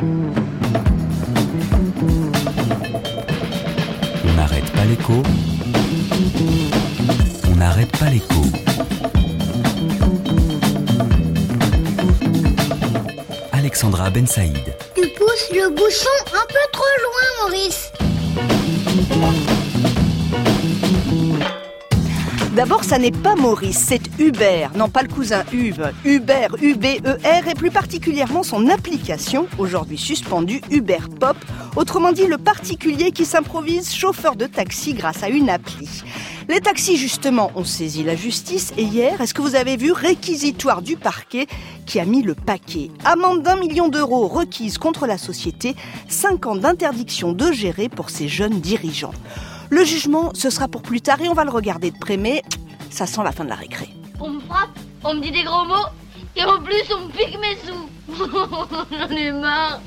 On n'arrête pas l'écho. On n'arrête pas l'écho. Alexandra Ben Saïd. Tu pousses le bouchon un peu trop loin, Maurice. D'abord, ça n'est pas Maurice, c'est Hubert, non pas le cousin Hube. Hubert, U-B-E-R, et plus particulièrement son application, aujourd'hui suspendue, Uber Pop, autrement dit le particulier qui s'improvise chauffeur de taxi grâce à une appli. Les taxis, justement, ont saisi la justice et hier, est-ce que vous avez vu réquisitoire du parquet qui a mis le paquet? Amende d'un million d'euros requise contre la société, cinq ans d'interdiction de gérer pour ces jeunes dirigeants. Le jugement, ce sera pour plus tard et on va le regarder de près, mais ça sent la fin de la récré. On me frappe, on me dit des gros mots, et en plus on me pique mes sous. J'en ai marre.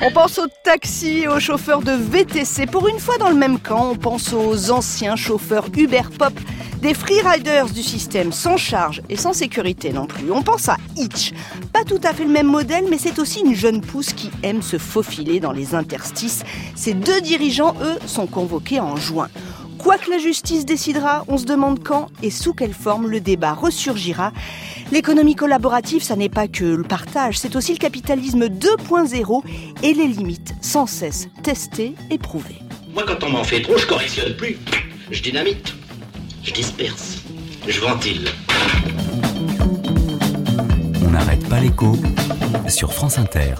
On pense aux taxis et aux chauffeurs de VTC. Pour une fois dans le même camp, on pense aux anciens chauffeurs Uber Pop, des freeriders du système sans charge et sans sécurité non plus. On pense à Hitch. Pas tout à fait le même modèle, mais c'est aussi une jeune pousse qui aime se faufiler dans les interstices. Ces deux dirigeants, eux, sont convoqués en juin. Quoi que la justice décidera, on se demande quand et sous quelle forme le débat ressurgira. L'économie collaborative, ça n'est pas que le partage, c'est aussi le capitalisme 2.0 et les limites sans cesse testées et prouvées. Moi, quand on m'en fait trop, je correctionne plus. Je dynamite, je disperse, je ventile. On n'arrête pas l'écho sur France Inter.